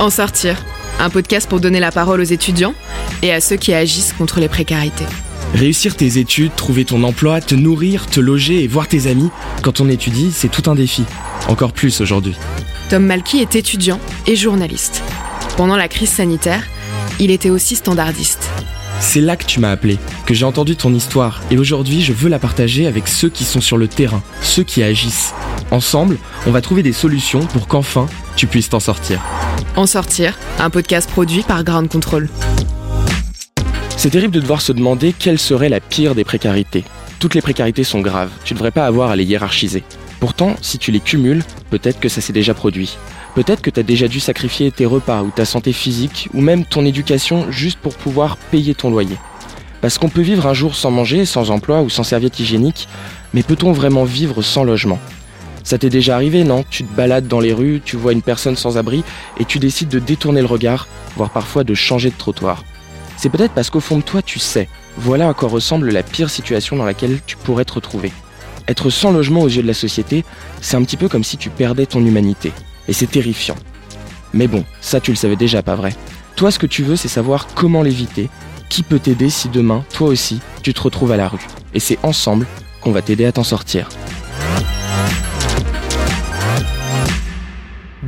En sortir, un podcast pour donner la parole aux étudiants et à ceux qui agissent contre les précarités. Réussir tes études, trouver ton emploi, te nourrir, te loger et voir tes amis, quand on étudie, c'est tout un défi. Encore plus aujourd'hui. Tom Malky est étudiant et journaliste. Pendant la crise sanitaire, il était aussi standardiste. C'est là que tu m'as appelé, que j'ai entendu ton histoire, et aujourd'hui je veux la partager avec ceux qui sont sur le terrain, ceux qui agissent. Ensemble, on va trouver des solutions pour qu'enfin tu puisses t'en sortir. En sortir, un podcast produit par Ground Control. C'est terrible de devoir se demander quelle serait la pire des précarités. Toutes les précarités sont graves, tu ne devrais pas avoir à les hiérarchiser. Pourtant, si tu les cumules, peut-être que ça s'est déjà produit. Peut-être que tu as déjà dû sacrifier tes repas ou ta santé physique ou même ton éducation juste pour pouvoir payer ton loyer. Parce qu'on peut vivre un jour sans manger, sans emploi ou sans serviette hygiénique, mais peut-on vraiment vivre sans logement? Ça t'est déjà arrivé, non? Tu te balades dans les rues, tu vois une personne sans abri et tu décides de détourner le regard, voire parfois de changer de trottoir. C'est peut-être parce qu'au fond de toi tu sais, voilà à quoi ressemble la pire situation dans laquelle tu pourrais te retrouver. Être sans logement aux yeux de la société, c'est un petit peu comme si tu perdais ton humanité. Et c'est terrifiant. Mais bon, ça tu le savais déjà, pas vrai Toi, ce que tu veux, c'est savoir comment l'éviter, qui peut t'aider si demain, toi aussi, tu te retrouves à la rue. Et c'est ensemble qu'on va t'aider à t'en sortir.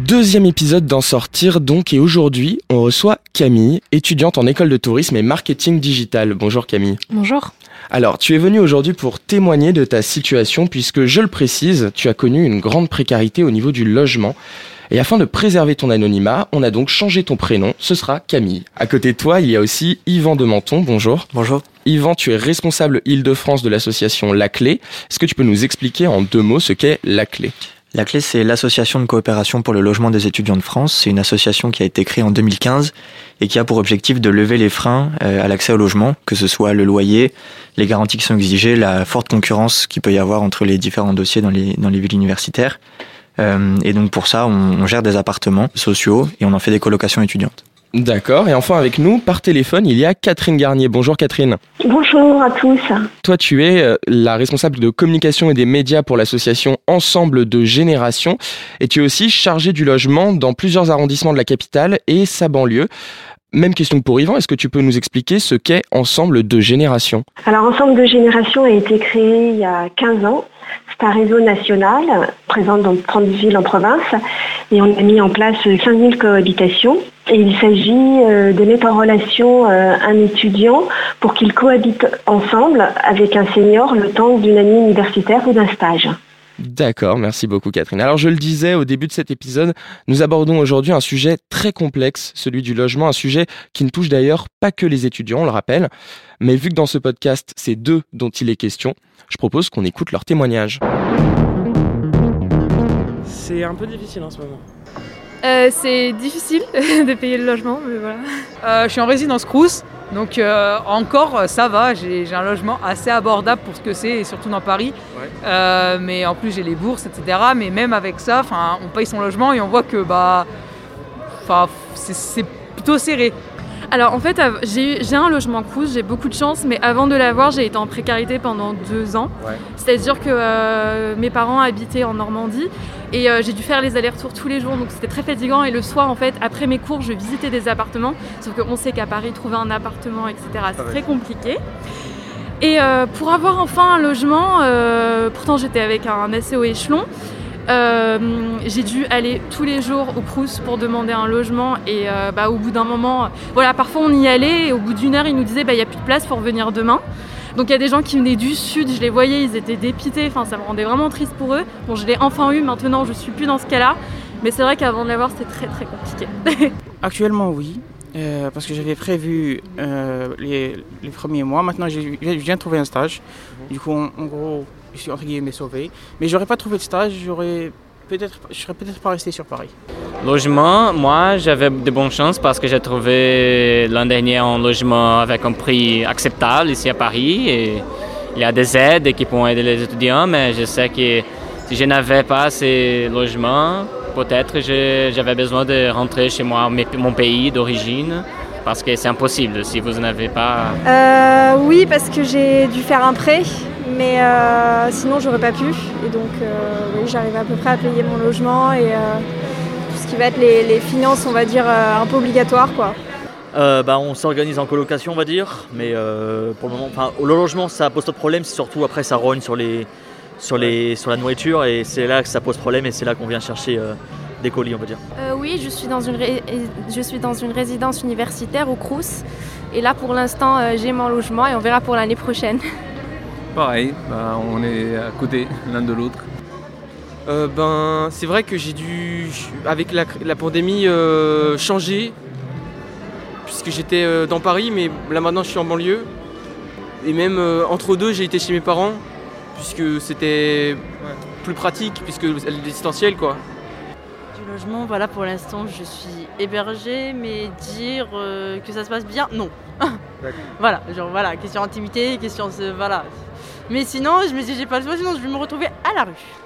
Deuxième épisode d'en sortir donc et aujourd'hui on reçoit Camille, étudiante en école de tourisme et marketing digital. Bonjour Camille. Bonjour. Alors, tu es venu aujourd'hui pour témoigner de ta situation puisque, je le précise, tu as connu une grande précarité au niveau du logement. Et afin de préserver ton anonymat, on a donc changé ton prénom, ce sera Camille. À côté de toi, il y a aussi Yvan de Menton, bonjour. Bonjour. Yvan, tu es responsable Île-de-France de l'association La Clé. Est-ce que tu peux nous expliquer en deux mots ce qu'est La Clé? La Clé, c'est l'association de coopération pour le logement des étudiants de France. C'est une association qui a été créée en 2015 et qui a pour objectif de lever les freins euh, à l'accès au logement, que ce soit le loyer, les garanties qui sont exigées, la forte concurrence qu'il peut y avoir entre les différents dossiers dans les, villes universitaires. Euh, et donc pour ça, on gère des appartements sociaux et on en fait des colocations étudiantes. D'accord. Et enfin avec nous, par téléphone, il y a Catherine Garnier. Bonjour Catherine. Bonjour à tous. Toi, tu es euh, la responsable de communication et des médias pour l'association Ensemble de Génération. Et tu es aussi chargée du logement dans plusieurs arrondissements de la capitale et sa banlieue. Même question pour Yvan, est-ce que tu peux nous expliquer ce qu'est Ensemble de Génération? Alors Ensemble de Génération a été créé il y a 15 ans. C'est un réseau national présent dans 30 villes en province et on a mis en place 5000 cohabitations. Et il s'agit euh, de mettre en relation euh, un étudiant pour qu'il cohabite ensemble avec un senior le temps d'une année universitaire ou d'un stage. D'accord, merci beaucoup Catherine. Alors je le disais au début de cet épisode, nous abordons aujourd'hui un sujet très complexe, celui du logement, un sujet qui ne touche d'ailleurs pas que les étudiants, on le rappelle. Mais vu que dans ce podcast, c'est d'eux dont il est question, je propose qu'on écoute leur témoignage. C'est un peu difficile en ce moment. Euh, c'est difficile de payer le logement, mais voilà. Euh, je suis en résidence Crous, donc euh, encore ça va, j'ai un logement assez abordable pour ce que c'est, et surtout dans Paris. Euh, mais en plus j'ai les bourses, etc. Mais même avec ça, on paye son logement et on voit que bah, c'est plutôt serré. Alors en fait, j'ai un logement Crous, j'ai beaucoup de chance, mais avant de l'avoir, j'ai été en précarité pendant deux ans. C'est-à-dire que euh, mes parents habitaient en Normandie et euh, j'ai dû faire les allers-retours tous les jours, donc c'était très fatigant. Et le soir, en fait, après mes cours, je visitais des appartements, sauf qu'on sait qu'à Paris, trouver un appartement, etc., c'est très compliqué. Et euh, pour avoir enfin un logement, pourtant j'étais avec un assez haut échelon, euh, j'ai dû aller tous les jours au Crous pour demander un logement et euh, bah, au bout d'un moment, voilà, parfois on y allait et au bout d'une heure ils nous disaient bah, il n'y a plus de place pour venir demain. Donc il y a des gens qui venaient du sud, je les voyais, ils étaient dépités, enfin ça me rendait vraiment triste pour eux. Bon je l'ai enfin eu, maintenant je suis plus dans ce cas-là, mais c'est vrai qu'avant de l'avoir c'était très très compliqué. Actuellement oui, euh, parce que j'avais prévu les, premiers mois. Maintenant, je viens de trouver un stage. Du coup, en gros, je suis entre guillemets sauvé. Mais j'aurais pas trouvé de stage, j'aurais peut-être, je serais peut-être pas resté sur Paris. Logement, moi j'avais de bonnes chances parce que j'ai trouvé l'an dernier un logement avec un prix acceptable ici à Paris. Et il y a des aides qui pourront aider les étudiants, mais je sais que si je n'avais pas ces logements, peut-être j'avais besoin de rentrer chez moi, mon pays d'origine parce que c'est impossible si vous n'avez pas. Euh, oui, parce que j'ai dû faire un prêt mais euh, sinon j'aurais pas pu. Et donc euh, oui, j'arrivais à peu près à payer mon logement et euh, tout ce qui va être les, finances, on va dire, euh, un peu obligatoires. Quoi. Euh, bah, on s'organise en colocation, on va dire, mais pour le moment, au logement, ça pose pas de problème, c'est surtout après ça rogne sur, les, sur, les, sur la nourriture et c'est là que ça pose problème et c'est là qu'on vient chercher des colis, on va dire. oui, je suis, dans une je suis dans une résidence universitaire au Crous et là pour l'instant j'ai mon logement et on verra pour l'année prochaine. Pareil, bah, on est à côté l'un de l'autre. Euh, ben, c'est vrai que j'ai dû, avec la, pandémie, euh, changer, puisque j'étais euh, dans Paris, mais là maintenant je suis en banlieue. Et même entre deux, j'ai été chez mes parents, puisque c'était plus pratique, puisque le distanciel, quoi. Du logement, voilà, pour l'instant, je suis hébergée, mais dire que ça se passe bien, non. voilà, genre voilà, question intimité, question, voilà. Mais sinon, je me dis, j'ai pas le choix, sinon je vais me retrouver à la rue.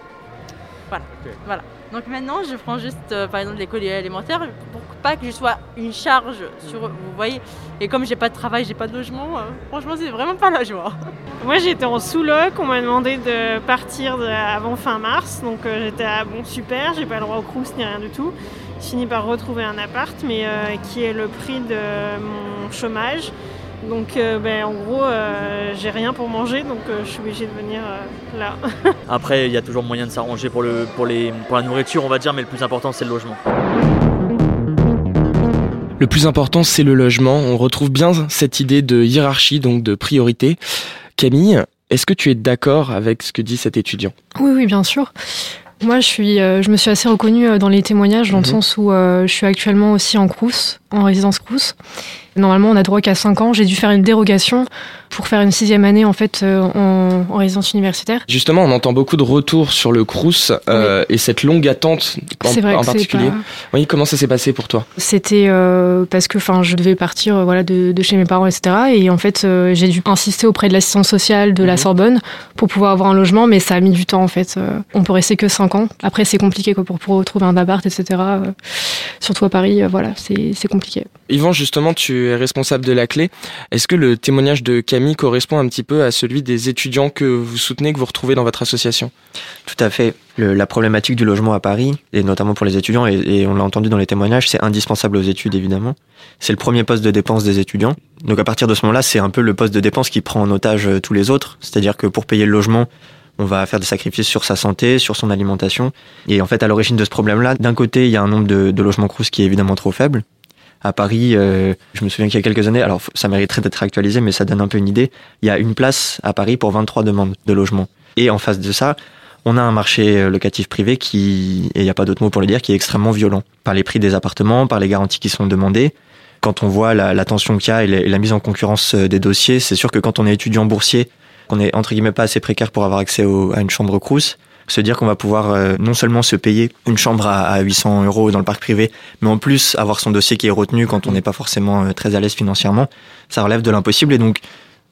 Voilà. voilà. Donc maintenant, je prends juste, euh, par exemple, les colis élémentaires pour pas que je sois une charge sur eux, vous voyez. Et comme j'ai pas de travail, j'ai pas de logement, euh, franchement, c'est vraiment pas la joie. Moi, j'étais en sous-loc, on m'a demandé de partir avant fin mars, donc euh, j'étais à bon super, j'ai pas le droit au crous ni rien du tout. J'ai fini par retrouver un appart, mais qui est le prix de mon chômage. Donc euh, ben, en gros, euh, j'ai rien pour manger, donc euh, je suis obligée de venir là. Après, il y a toujours moyen de s'arranger pour, le, pour, les, pour la nourriture, on va dire, mais le plus important, c'est le logement. Le plus important, c'est le logement. On retrouve bien cette idée de hiérarchie, donc de priorité. Camille, est-ce que tu es d'accord avec ce que dit cet étudiant? Oui, oui, bien sûr. Moi, je, suis, je me suis assez reconnue dans les témoignages, dans le mhm. sens où je suis actuellement aussi en Crous, en résidence Crous. Normalement, on a droit qu'à 5 ans. J'ai dû faire une dérogation pour faire une sixième année en fait euh, en, résidence universitaire. Justement, on entend beaucoup de retours sur le Crous euh, et cette longue attente en, vrai en particulier. Oui, comment ça s'est passé pour toi? C'était euh, parce que enfin, je devais partir voilà de, chez mes parents, etc. Et en fait, j'ai dû insister auprès de l'assistante sociale de la mhm. Sorbonne pour pouvoir avoir un logement, mais ça a mis du temps en fait. on peut rester que 5 ans. Après, c'est compliqué quoi, pour, pour retrouver un appart, etc. surtout à Paris, voilà, c'est compliqué. Yvan, justement, tu es responsable de la clé. Est-ce que le témoignage de Camille correspond un petit peu à celui des étudiants que vous soutenez, que vous retrouvez dans votre association? Tout à fait. la problématique du logement à Paris, et notamment pour les étudiants, et, on l'a entendu dans les témoignages, c'est indispensable aux études évidemment. C'est le premier poste de dépense des étudiants. Donc à partir de ce moment-là, c'est un peu le poste de dépense qui prend en otage euh, tous les autres. C'est-à-dire que pour payer le logement, on va faire des sacrifices sur sa santé, sur son alimentation. Et en fait, à l'origine de ce problème-là, d'un côté, il y a un nombre de, de logements crous qui est évidemment trop faible à Paris, euh, je me souviens qu'il y a quelques années, alors ça mériterait d'être actualisé, mais ça donne un peu une idée, il y a une place à Paris pour 23 demandes de logement. Et en face de ça, on a un marché euh, locatif privé qui, et il n'y a pas d'autre mot pour le dire, qui est extrêmement violent. Par les prix des appartements, par les garanties qui sont demandées. Quand on voit la, tension qu'il y a et la, mise en concurrence euh, des dossiers, c'est sûr que quand on est étudiant boursier, qu'on est entre guillemets pas assez précaire pour avoir accès à une chambre crous, se dire qu'on va pouvoir euh, non seulement se payer une chambre à, 800 euros dans le parc privé, mais en plus avoir son dossier qui est retenu quand on n'est pas forcément euh, très à l'aise financièrement, ça relève de l'impossible. Et donc,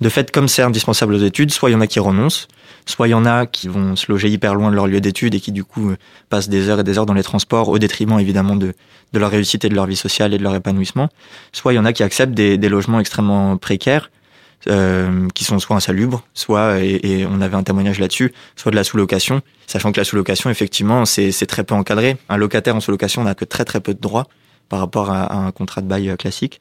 de fait, comme c'est indispensable aux études, soit il y en a qui renoncent, soit il y en a qui vont se loger hyper loin de leur lieu d'études et qui du coup euh, passent des heures et des heures dans les transports au détriment évidemment de, de leur réussite et de leur vie sociale et de leur épanouissement. Soit il y en a qui acceptent des logements extrêmement précaires euh, qui sont soit insalubres, soit, et, on avait un témoignage là-dessus, soit de la sous-location, sachant que la sous-location, effectivement, c'est très peu encadré. Un locataire en sous-location n'a que très très peu de droits par rapport à, un contrat de bail euh, classique.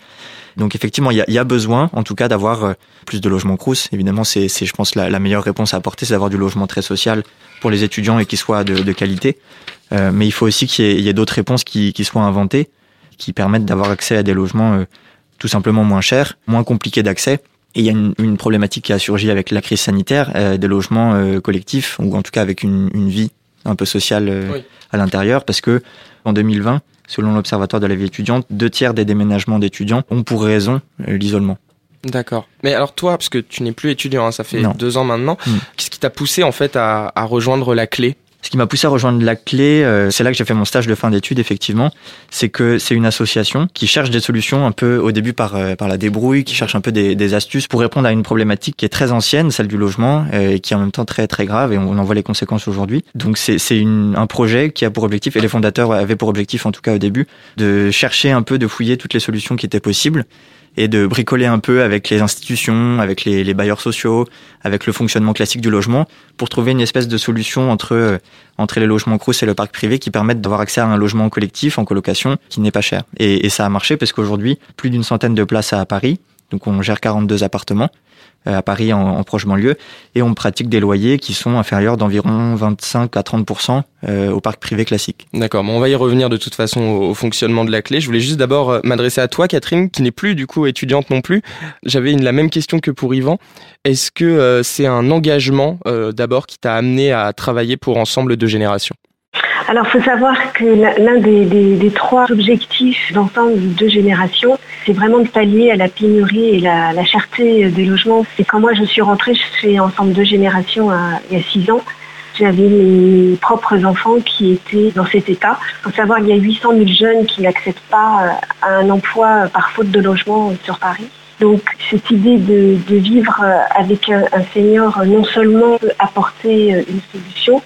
Donc effectivement, il y a, besoin, en tout cas, d'avoir euh, plus de logements crous. Évidemment, c'est, je pense, la, meilleure réponse à apporter, c'est d'avoir du logement très social pour les étudiants et qui soit de, qualité. Mais il faut aussi qu'il y ait, d'autres réponses qui, soient inventées, qui permettent d'avoir accès à des logements tout simplement moins chers, moins compliqués d'accès et il y a une, une, problématique qui a surgi avec la crise sanitaire, euh, des logements euh, collectifs, ou en tout cas avec une, une vie un peu sociale euh, à l'intérieur, parce que en 2020, selon l'Observatoire de la vie étudiante, deux tiers des déménagements d'étudiants ont pour raison l'isolement. D'accord. Mais alors toi, parce que tu n'es plus étudiant, hein, ça fait deux ans maintenant, hmm. qu'est-ce qui t'a poussé en fait à, à rejoindre la clé? Ce qui m'a poussé à rejoindre la clé, euh, c'est là que j'ai fait mon stage de fin d'études, effectivement, c'est que c'est une association qui cherche des solutions un peu au début par, euh, par la débrouille, qui cherche un peu des, des, astuces pour répondre à une problématique qui est très ancienne, celle du logement, euh, et qui est en même temps très très grave, et on en voit les conséquences aujourd'hui. Donc c'est un projet qui a pour objectif, et les fondateurs avaient pour objectif en tout cas au début, de chercher un peu, de fouiller toutes les solutions qui étaient possibles et de bricoler un peu avec les institutions, avec les, bailleurs sociaux, avec le fonctionnement classique du logement, pour trouver une espèce de solution entre euh, entre les logements Crous et le parc privé qui permettent d'avoir accès à un logement collectif en colocation qui n'est pas cher. Et, et ça a marché parce qu'aujourd'hui, plus d'une centaine de places à Paris, donc on gère 42 appartements euh, à Paris en, proche banlieue et on pratique des loyers qui sont inférieurs d'environ 25 à 30% euh, au parc privé classique. D'accord, bon, on va y revenir de toute façon au, fonctionnement de la clé. Je voulais juste d'abord euh, m'adresser à toi, Catherine, qui n'est plus du coup étudiante non plus. J'avais la même question que pour Yvan. Est-ce que c'est un engagement d'abord qui t'a amené à travailler pour Ensemble de générations alors, il faut savoir que l'un des, des, trois objectifs d'ensemble de générations, c'est vraiment de pallier à la pénurie et la, la cherté des logements. C'est quand moi je suis rentrée chez Ensemble de générations il y a six ans, j'avais mes propres enfants qui étaient dans cet état. Il faut savoir qu'il y a 800 000 jeunes qui n'accèdent pas euh, un emploi par faute de logement sur Paris. Donc cette idée de, vivre euh, avec un, un senior non seulement apporter euh, une solution,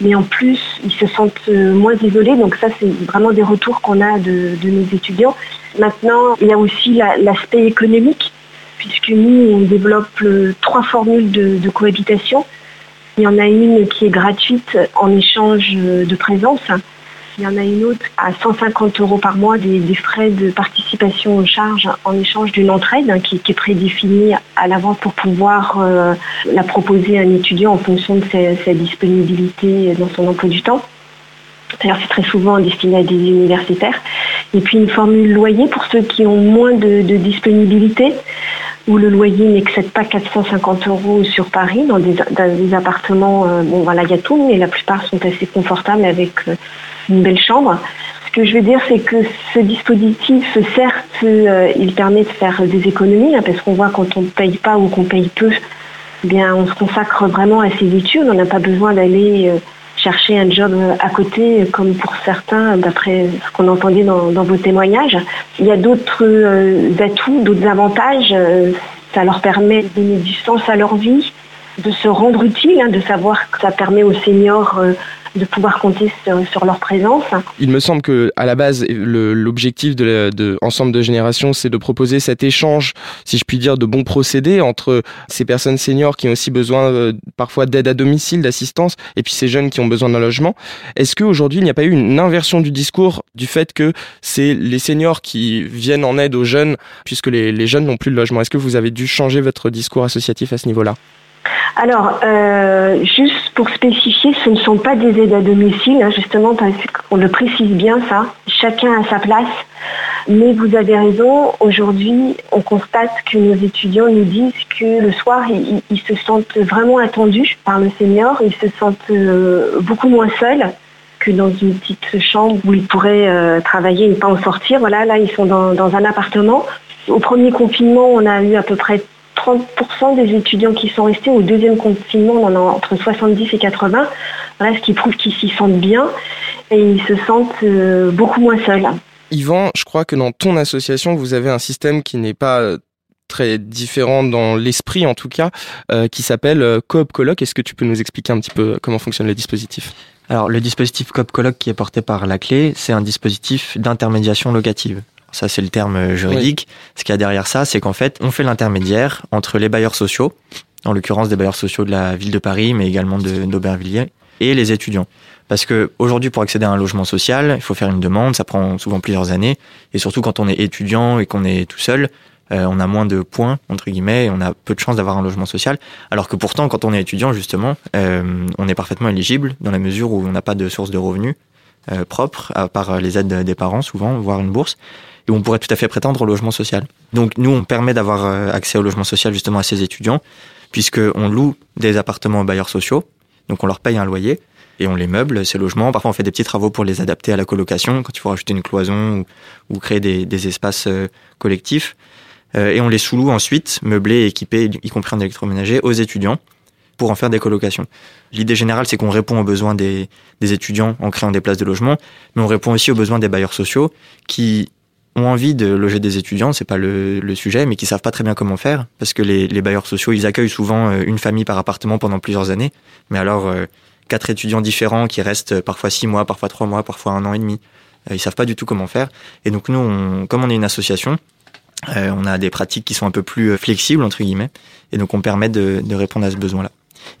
mais en plus, ils se sentent euh, moins isolés. Donc ça, c'est vraiment des retours qu'on a de, de, nos étudiants. Maintenant, il y a aussi l'aspect économique, puisque nous, on développe euh, trois formules de, de, cohabitation. Il y en a une qui est gratuite en échange de présence. Il y en a une autre à 150 euros par mois des, frais de participation aux charges en échange d'une entraide hein, qui, est prédéfinie à l'avance pour pouvoir euh, la proposer à un étudiant en fonction de sa, disponibilité dans son emploi du temps. D'ailleurs, c'est très souvent destiné à des universitaires. Et puis une formule loyer pour ceux qui ont moins de, disponibilité, où le loyer n'excède pas 450 euros sur Paris, dans des, dans des appartements, euh, bon voilà, il y a tout, mais la plupart sont assez confortables avec euh, une belle chambre. Ce que je veux dire, c'est que ce dispositif, certes, euh, il permet de faire des économies, hein, parce qu'on voit quand on ne paye pas ou qu'on paye peu, eh bien, on se consacre vraiment à ses études. On n'a pas besoin d'aller euh, chercher un job à côté, comme pour certains, d'après ce qu'on entendait dans, vos témoignages. Il y a d'autres euh, atouts, d'autres avantages. ça leur permet de donner du sens à leur vie, de se rendre utile, hein, de savoir que ça permet aux seniors de pouvoir compter sur, sur, leur présence. Il me semble que à la base, l'objectif de, de, Ensemble de Générations, c'est de proposer cet échange, si je puis dire, de bons procédés entre ces personnes seniors qui ont aussi besoin euh, parfois d'aide à domicile, d'assistance, et puis ces jeunes qui ont besoin d'un logement. Est-ce qu'aujourd'hui, il n'y a pas eu une inversion du discours du fait que c'est les seniors qui viennent en aide aux jeunes, puisque les jeunes n'ont plus de logement? Est-ce que vous avez dû changer votre discours associatif à ce niveau-là? Alors, euh, juste pour spécifier, ce ne sont pas des aides à domicile, hein, justement parce qu'on le précise bien ça. Chacun a sa place. Mais vous avez raison, aujourd'hui, on constate que nos étudiants nous disent que le soir, ils, se sentent vraiment attendus par le senior, ils se sentent euh, beaucoup moins seuls que dans une petite chambre où ils pourraient euh, travailler et ne pas en sortir. Voilà, là, ils sont dans un appartement. Au premier confinement, on a eu à peu près 30% des étudiants qui sont restés au deuxième confinement, on en a entre 70 et 80, voilà, ce qui prouve qu'ils s'y sentent bien et ils se sentent euh, beaucoup moins seuls. Yvan, je crois que dans ton association, vous avez un système qui n'est pas euh, très différent dans l'esprit en tout cas, euh, qui s'appelle Coop Colloque. Est-ce que tu peux nous expliquer un petit peu comment fonctionne le dispositif? Alors le dispositif Coop Colloque qui est porté par la clé, c'est un dispositif d'intermédiation locative. Ça, c'est le terme juridique. Oui. Ce qu'il y a derrière ça, c'est qu'en fait, on fait l'intermédiaire entre les bailleurs sociaux, en l'occurrence des bailleurs sociaux de la ville de Paris, mais également d'Aubervilliers, et les étudiants. Parce que aujourd'hui, pour accéder à un logement social, il faut faire une demande, ça prend souvent plusieurs années, et surtout quand on est étudiant et qu'on est tout seul, euh, on a moins de points entre guillemets, et on a peu de chances d'avoir un logement social. Alors que pourtant, quand on est étudiant, justement, euh, on est parfaitement éligible dans la mesure où on n'a pas de source de revenus euh, propre, à part les aides des parents souvent, voire une bourse on pourrait tout à fait prétendre au logement social. Donc nous, on permet d'avoir euh, accès au logement social justement à ces étudiants, puisqu'on loue des appartements aux bailleurs sociaux, donc on leur paye un loyer, et on les meuble, ces logements. Parfois, on fait des petits travaux pour les adapter à la colocation, quand il faut rajouter une cloison ou, créer des, espaces euh, collectifs. Euh, et on les sous-loue ensuite, meublés équipés, y compris en électroménager, aux étudiants pour en faire des colocations. L'idée générale, c'est qu'on répond aux besoins des étudiants en créant des places de logement, mais on répond aussi aux besoins des bailleurs sociaux qui ont envie de loger des étudiants, c'est pas le, le, sujet, mais qui savent pas très bien comment faire, parce que les, les, bailleurs sociaux, ils accueillent souvent euh, une famille par appartement pendant plusieurs années, mais alors euh, quatre étudiants différents qui restent parfois six mois, parfois trois mois, parfois un an et demi, euh, ils savent pas du tout comment faire. Et donc nous, on, comme on est une association, on a des pratiques qui sont un peu plus flexibles entre guillemets, et donc on permet de, de répondre à ce besoin-là.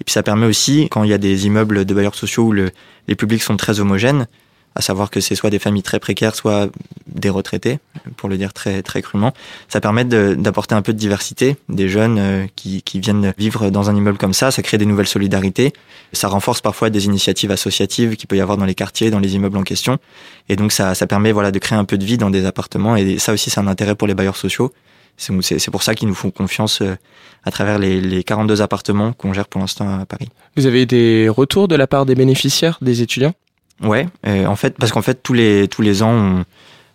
Et puis ça permet aussi, quand il y a des immeubles de bailleurs sociaux où le, les publics sont très homogènes, à savoir que c'est soit des familles très précaires, soit des retraités, pour le dire très très crûment. Ça permet d'apporter un peu de diversité, des jeunes euh, qui, qui, viennent vivre dans un immeuble comme ça, ça crée des nouvelles solidarités, ça renforce parfois des initiatives associatives qu'il peut y avoir dans les quartiers, dans les immeubles en question, et donc ça, ça permet voilà de créer un peu de vie dans des appartements, et ça aussi c'est un intérêt pour les bailleurs sociaux. C'est pour ça qu'ils nous font confiance euh, à travers les, les 42 appartements qu'on gère pour l'instant à Paris. Vous avez des retours de la part des bénéficiaires, des étudiants? Ouais, en fait, parce qu'en fait tous les tous les ans on,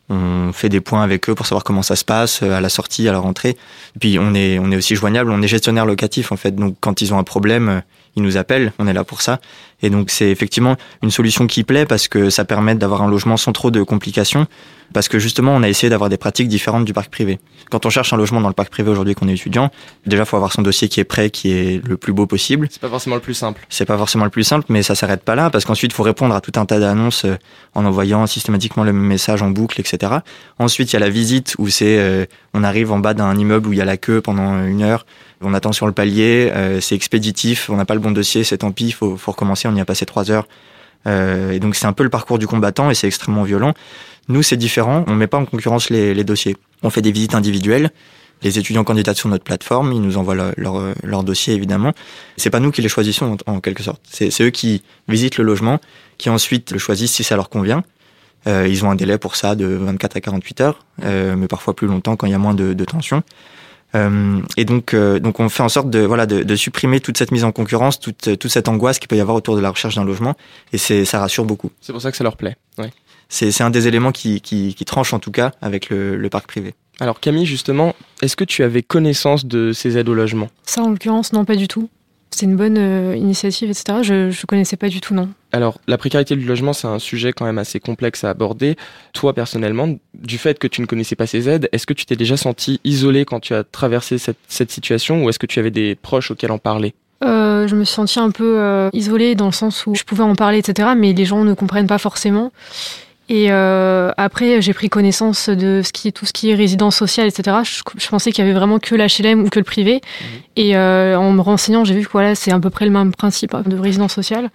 on, fait des points avec eux pour savoir comment ça se passe euh, à la sortie, à la rentrée. Puis on est on est aussi joignable, on est gestionnaire locatif en fait. Donc quand ils ont un problème, euh, ils nous appellent, on est là pour ça. Et donc c'est effectivement une solution qui plaît parce que ça permet d'avoir un logement sans trop de complications parce que justement, on a essayé d'avoir des pratiques différentes du parc privé. Quand on cherche un logement dans le parc privé aujourd'hui qu'on est étudiant, déjà, faut avoir son dossier qui est prêt, qui est le plus beau possible. C'est pas forcément le plus simple. C'est pas forcément le plus simple, mais ça s'arrête pas là, parce qu'ensuite, il faut répondre à tout un tas d'annonces euh, en envoyant systématiquement le même message en boucle, etc. Ensuite, il y a la visite où c'est, euh, on arrive en bas d'un immeuble où il y a la queue pendant une heure, on attend sur le palier, euh, c'est expéditif, on n'a pas le bon dossier, c'est tant pis, faut, faut recommencer, on y a passé trois heures. et donc c'est un peu le parcours du combattant et c'est extrêmement violent. Nous, c'est différent. On ne met pas en concurrence les, les, dossiers. On fait des visites individuelles. Les étudiants candidatent sur notre plateforme. Ils nous envoient leur, leur, dossier, évidemment. C'est pas nous qui les choisissons, en, quelque sorte. C'est eux qui visitent le logement, qui ensuite le choisissent si ça leur convient. Euh, ils ont un délai pour ça de 24 à 48 heures, euh, mais parfois plus longtemps quand il y a moins de, de tension. Euh, et donc, euh, donc on fait en sorte de, voilà, de, de, supprimer toute cette mise en concurrence, toute, toute cette angoisse qu'il peut y avoir autour de la recherche d'un logement. Et ça rassure beaucoup. C'est pour ça que ça leur plaît. Ouais c'est un des éléments qui, qui, qui, tranche en tout cas avec le, le parc privé. Alors Camille, justement, est-ce que tu avais connaissance de ces aides au logement? Ça, en l'occurrence, non, pas du tout. C'est une bonne euh, initiative, etc. Je ne connaissais pas du tout, non. Alors, la précarité du logement, c'est un sujet quand même assez complexe à aborder. Toi, personnellement, du fait que tu ne connaissais pas ces aides, est-ce que tu t'es déjà senti isolé quand tu as traversé cette, cette situation ou est-ce que tu avais des proches auxquels en parler? Euh, je me suis sentie un peu euh, isolée dans le sens où je pouvais en parler, etc. Mais les gens ne comprennent pas forcément. Et euh, après, j'ai pris connaissance de ce qui tout ce qui est résidence sociale, etc. Je, pensais qu'il y avait vraiment que l'HLM ou que le privé. Mhm. Et euh, en me renseignant, j'ai vu que voilà, c'est à peu près le même principe hein, de résidence sociale.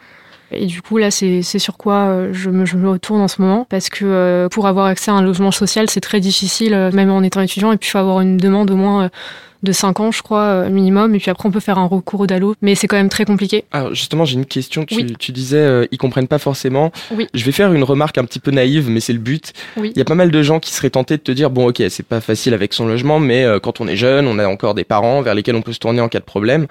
Et du coup, là, c'est sur quoi euh, je me, je me, retourne en ce moment. Parce que euh, pour avoir accès à un logement social, c'est très difficile, euh, même en étant étudiant. Et puis, il faut avoir une demande au moins de 5 ans, je crois, euh, minimum. Et puis après, on peut faire un recours au DALO. Mais c'est quand même très compliqué. Alors justement, j'ai une question. Tu, tu disais, euh, ils comprennent pas forcément. Oui. Je vais faire une remarque un petit peu naïve, mais c'est le but. Oui. Il y a pas mal de gens qui seraient tentés de te dire, bon, ok, c'est pas facile avec son logement, mais euh, quand on est jeune, on a encore des parents vers lesquels on peut se tourner en cas de problème.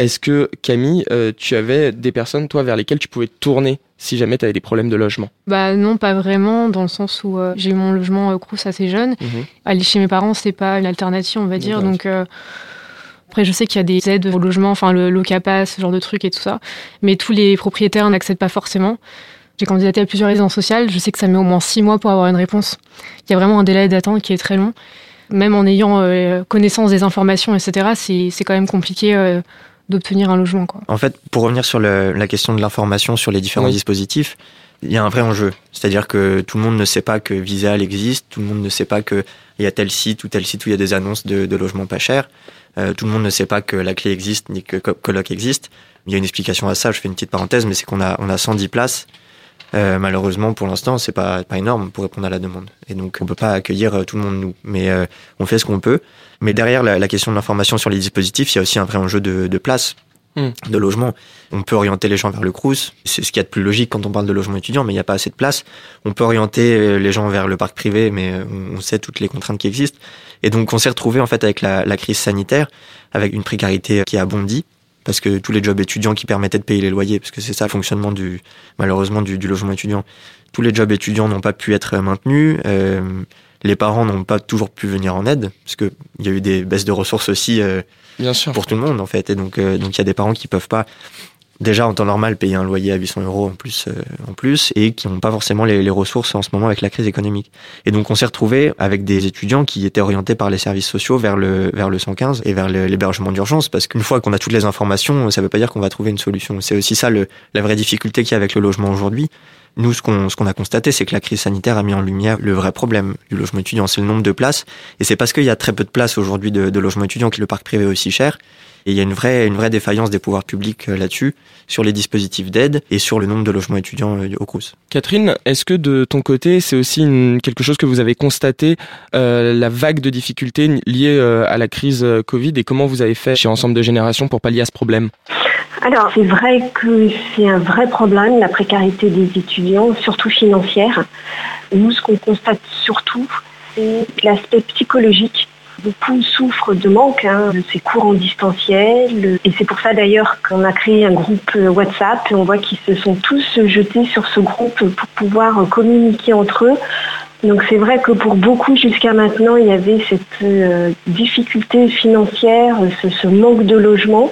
Est-ce que, Camille, euh, tu avais des personnes, toi, vers lesquelles tu pouvais tourner si jamais tu avais des problèmes de logement? Bah non, pas vraiment, dans le sens où euh, j'ai eu mon logement euh, Crous assez jeune. Mhm. Aller chez mes parents, c'est pas une alternative, on va dire. Donc après, je sais qu'il y a des aides au logement, enfin le Locapass, ce genre de trucs et tout ça, mais tous les propriétaires n'accèdent pas forcément. J'ai candidaté à plusieurs résidences sociales, je sais que ça met au moins six mois pour avoir une réponse. Il y a vraiment un délai d'attente qui est très long. Même en ayant euh, connaissance des informations, etc., c'est quand même compliqué euh, d'obtenir un logement. Quoi. En fait, pour revenir sur le, la question de l'information sur les différents dispositifs, il y a un vrai enjeu. C'est-à-dire que tout le monde ne sait pas que Visal existe, tout le monde ne sait pas qu'il y a tel site ou tel site où il y a des annonces de, de logements pas chers. Euh, tout le monde ne sait pas que la clé existe ni que Coloc existe. Il y a une explication à ça, je fais une petite parenthèse, mais c'est qu'on a, on a 110 places. Euh, malheureusement, pour l'instant, c'est pas, pas énorme pour répondre à la demande. Et donc, on peut pas accueillir euh, tout le monde, nous. Mais euh, on fait ce qu'on peut. Mais derrière la, la question de l'information sur les dispositifs, il y a aussi un vrai enjeu de, de place hmm. de logement. On peut orienter les gens vers le Crous. C'est ce qu'il y a de plus logique quand on parle de logement étudiant, mais il n'y a pas assez de place. On peut orienter les gens vers le parc privé, mais on sait toutes les contraintes qui existent. Et donc on s'est retrouvé en fait avec la, la, crise sanitaire, avec une précarité qui a bondi, parce que tous les jobs étudiants qui permettaient de payer les loyers, parce que c'est ça le fonctionnement du malheureusement du, du, logement étudiant, tous les jobs étudiants n'ont pas pu être maintenus. Euh, les parents n'ont pas toujours pu venir en aide, parce que il y a eu des baisses de ressources aussi euh, Bien sûr. pour tout le monde en fait. Et donc euh, donc il y a des parents qui peuvent pas déjà en temps normal payer un loyer à 800 euros en plus, euh, en plus et qui n'ont pas forcément les, les, ressources en ce moment avec la crise économique. Et donc on s'est retrouvé avec des étudiants qui étaient orientés par les services sociaux vers le vers le 115 et vers l'hébergement d'urgence parce qu'une fois qu'on a toutes les informations, ça ne veut pas dire qu'on va trouver une solution. C'est aussi ça le, la vraie difficulté qu'il y a avec le logement aujourd'hui, Nous, ce qu'on ce qu'on a constaté, c'est que la crise sanitaire a mis en lumière le vrai problème du logement étudiant, c'est le nombre de places. Et c'est parce qu'il y a très peu de places aujourd'hui de, de logement étudiant que le parc privé est aussi cher. Et il y a une vraie, une vraie défaillance des pouvoirs publics euh, là-dessus, sur les dispositifs d'aide et sur le nombre de logements étudiants euh, au Crous. Catherine, est-ce que de ton côté, c'est aussi une, quelque chose que vous avez constaté, euh, la vague de difficultés liées euh, à la crise euh, Covid et comment vous avez fait chez Ensemble de Génération pour pallier à ce problème? Alors, c'est vrai que c'est un vrai problème, la précarité des étudiants, surtout financière. Nous, ce qu'on constate surtout, c'est l'aspect psychologique. Beaucoup souffrent de manque hein, de ces cours en distanciel. Et c'est pour ça d'ailleurs qu'on a créé un groupe WhatsApp. On voit qu'ils se sont tous jetés sur ce groupe pour pouvoir communiquer entre eux. Donc c'est vrai que pour beaucoup jusqu'à maintenant, il y avait cette euh, difficulté financière, ce manque de logement.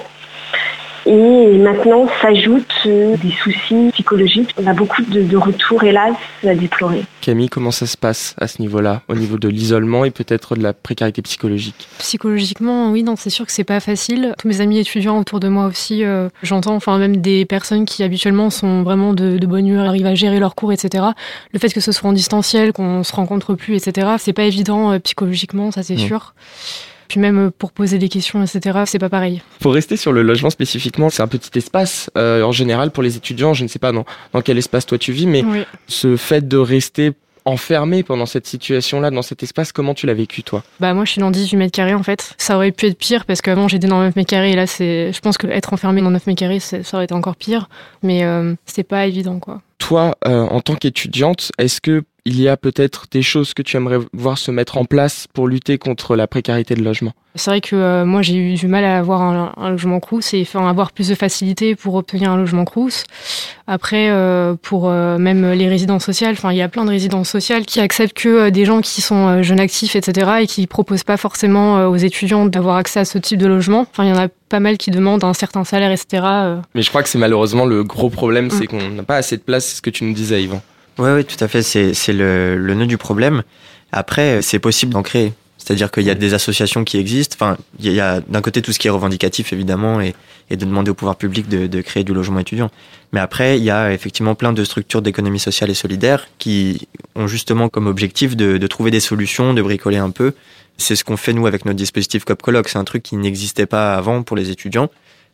Et maintenant s'ajoutent euh, des soucis psychologiques. On a beaucoup de, de retours, hélas, à déplorer. Camille, comment ça se passe à ce niveau-là, au niveau de l'isolement et peut-être de la précarité psychologique? Psychologiquement, oui, non, c'est sûr que c'est pas facile. Tous mes amis étudiants autour de moi aussi, euh, j'entends, enfin même des personnes qui habituellement sont vraiment de, de bonne humeur, arrivent à gérer leurs cours, etc. Le fait que ce soit en distanciel, qu'on se rencontre plus, etc. C'est pas évident euh, psychologiquement, ça c'est Non. sûr. Puis même euh, pour poser des questions, etc. C'est pas pareil. Pour rester sur le logement spécifiquement, c'est un petit espace euh, en général pour les étudiants. Je ne sais pas dans, dans quel espace toi tu vis, mais Oui. ce fait de rester enfermé pendant cette situation-là, dans cet espace, comment tu l'as vécu toi? Bah moi je suis dans 18 mètres carrés en fait. Ça aurait pu être pire parce qu'avant j'étais dans 9 mètres carrés et là c'est, je pense que être enfermé dans 9 mètres carrés ça aurait été encore pire. Mais euh, c'est pas évident quoi. Toi, euh, en tant qu'étudiante, est-ce que il y a peut-être des choses que tu aimerais voir se mettre en place pour lutter contre la précarité de logement C'est vrai que euh, moi j'ai eu du mal à avoir un, un logement crous et enfin, avoir plus de facilité pour obtenir un logement crous. Après euh, pour euh, même les résidences sociales, enfin il y a plein de résidences sociales qui acceptent que des gens qui sont jeunes actifs etc. et qui proposent pas forcément aux étudiants d'avoir accès à ce type de logement. Enfin il y en a pas mal qui demandent un certain salaire etc. Mais je crois que c'est malheureusement le gros problème, Mm. c'est qu'on n'a pas assez de place, c'est ce que tu nous disais Yvan. Oui, oui, tout à fait. C'est le, le nœud du problème. Après, c'est possible d'en créer. C'est-à-dire qu'il y a des associations qui existent. Enfin, il y a, d'un côté tout ce qui est revendicatif, évidemment, et, et de demander au pouvoir public de, de créer du logement étudiant. Mais après, il y a effectivement plein de structures d'économie sociale et solidaire qui ont justement comme objectif de, de trouver des solutions, de bricoler un peu. C'est ce qu'on fait nous avec notre dispositif CopColoc. C'est un truc qui n'existait pas avant pour les étudiants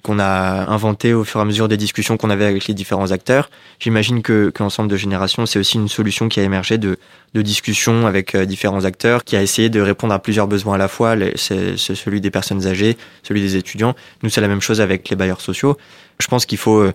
qu'on a inventé au fur et à mesure des discussions qu'on avait avec les différents acteurs. J'imagine que, l'ensemble de générations, c'est aussi une solution qui a émergé de, discussions avec euh, différents acteurs, qui a essayé de répondre à plusieurs besoins à la fois. C'est celui des personnes âgées, celui des étudiants. Nous, c'est la même chose avec les bailleurs sociaux. Je pense qu'il faut euh,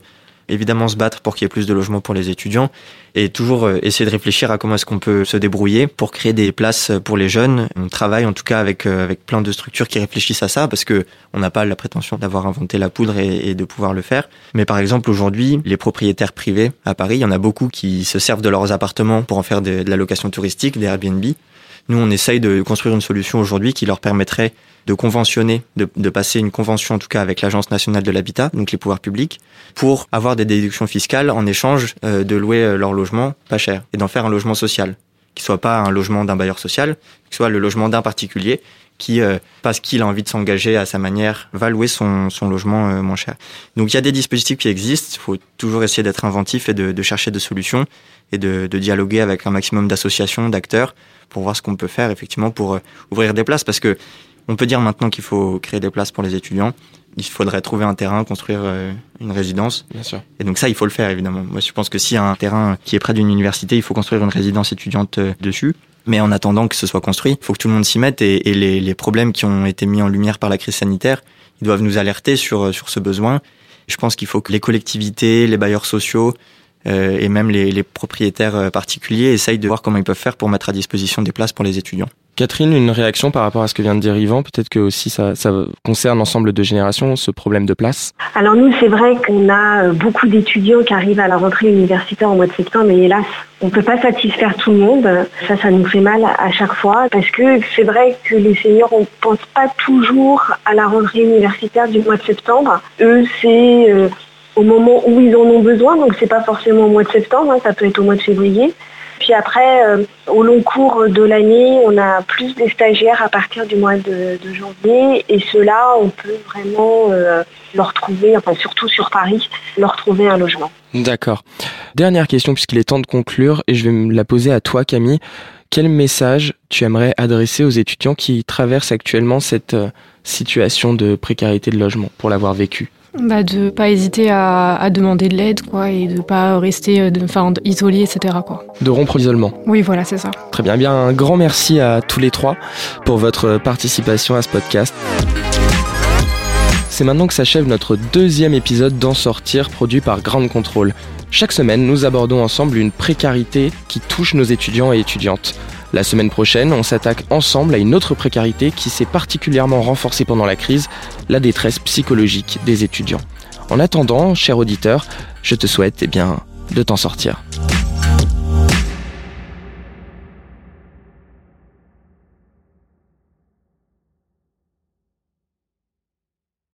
évidemment se battre pour qu'il y ait plus de logements pour les étudiants et toujours euh, essayer de réfléchir à comment est-ce qu'on peut se débrouiller pour créer des places pour les jeunes. On travaille en tout cas avec euh, avec plein de structures qui réfléchissent à ça parce que on n'a pas la prétention d'avoir inventé la poudre et, de pouvoir le faire. Mais par exemple aujourd'hui, les propriétaires privés à Paris, il y en a beaucoup qui se servent de leurs appartements pour en faire de, de la location touristique, des Airbnb. Nous, on essaye de construire une solution aujourd'hui qui leur permettrait de conventionner, de, passer une convention en tout cas avec l'Agence nationale de l'habitat, donc les pouvoirs publics, pour avoir des déductions fiscales en échange euh, de louer euh, leur logement pas cher et d'en faire un logement social, qui soit pas un logement d'un bailleur social, qui soit le logement d'un particulier qui, euh, parce qu'il a envie de s'engager à sa manière, va louer son, logement euh, moins cher. Donc il y a des dispositifs qui existent, il faut toujours essayer d'être inventif et de, chercher des solutions et de, de dialoguer avec un maximum d'associations, d'acteurs, pour voir ce qu'on peut faire effectivement pour euh, ouvrir des places, parce que on peut dire maintenant qu'il faut créer des places pour les étudiants. Il faudrait trouver un terrain, construire euh, une résidence. Bien sûr. Et donc ça, il faut le faire évidemment. Moi, je pense que s'il y a un terrain qui est près d'une université, il faut construire une résidence étudiante euh, dessus. Mais en attendant que ce soit construit, il faut que tout le monde s'y mette et, et les, les problèmes qui ont été mis en lumière par la crise sanitaire, ils doivent nous alerter sur, euh, sur ce besoin. Je pense qu'il faut que les collectivités, les bailleurs sociaux euh, et même les, les propriétaires particuliers essayent de voir comment ils peuvent faire pour mettre à disposition des places pour les étudiants. Catherine, une réaction par rapport à ce que vient de dire Yvan? Peut-être que aussi ça, concerne l'ensemble de générations, ce problème de place Alors nous, c'est vrai qu'on a euh, beaucoup d'étudiants qui arrivent à la rentrée universitaire au mois de septembre, mais hélas, on ne peut pas satisfaire tout le monde. Ça, ça nous fait mal à chaque fois, parce que c'est vrai que les seniors, on ne pense pas toujours à la rentrée universitaire du mois de septembre. Eux, c'est euh, au moment où ils en ont besoin, donc c'est pas forcément au mois de septembre, hein, ça peut être au mois de février. Puis après, euh, au long cours de l'année, on a plus des stagiaires à partir du mois de, janvier. Et ceux-là, on peut vraiment euh, leur trouver, enfin surtout sur Paris, leur trouver un logement. D'accord. Dernière question puisqu'il est temps de conclure et je vais me la poser à toi Camille. Quel message tu aimerais adresser aux étudiants qui traversent actuellement cette euh, situation de précarité de logement pour l'avoir vécu? Bah de pas hésiter à, demander de l'aide quoi et de pas rester euh, de, enfin, isolé etc quoi. De rompre l'isolement. Oui voilà c'est ça. Très bien, bien un grand merci à tous les trois pour votre participation à ce podcast. C'est maintenant que s'achève notre deuxième épisode d'En sortir produit par Grande Control. Chaque semaine, nous abordons ensemble une précarité qui touche nos étudiants et étudiantes. La semaine prochaine, on s'attaque ensemble à une autre précarité qui s'est particulièrement renforcée pendant la crise, la détresse psychologique des étudiants. En attendant, cher auditeur, je te souhaite eh de t'en sortir.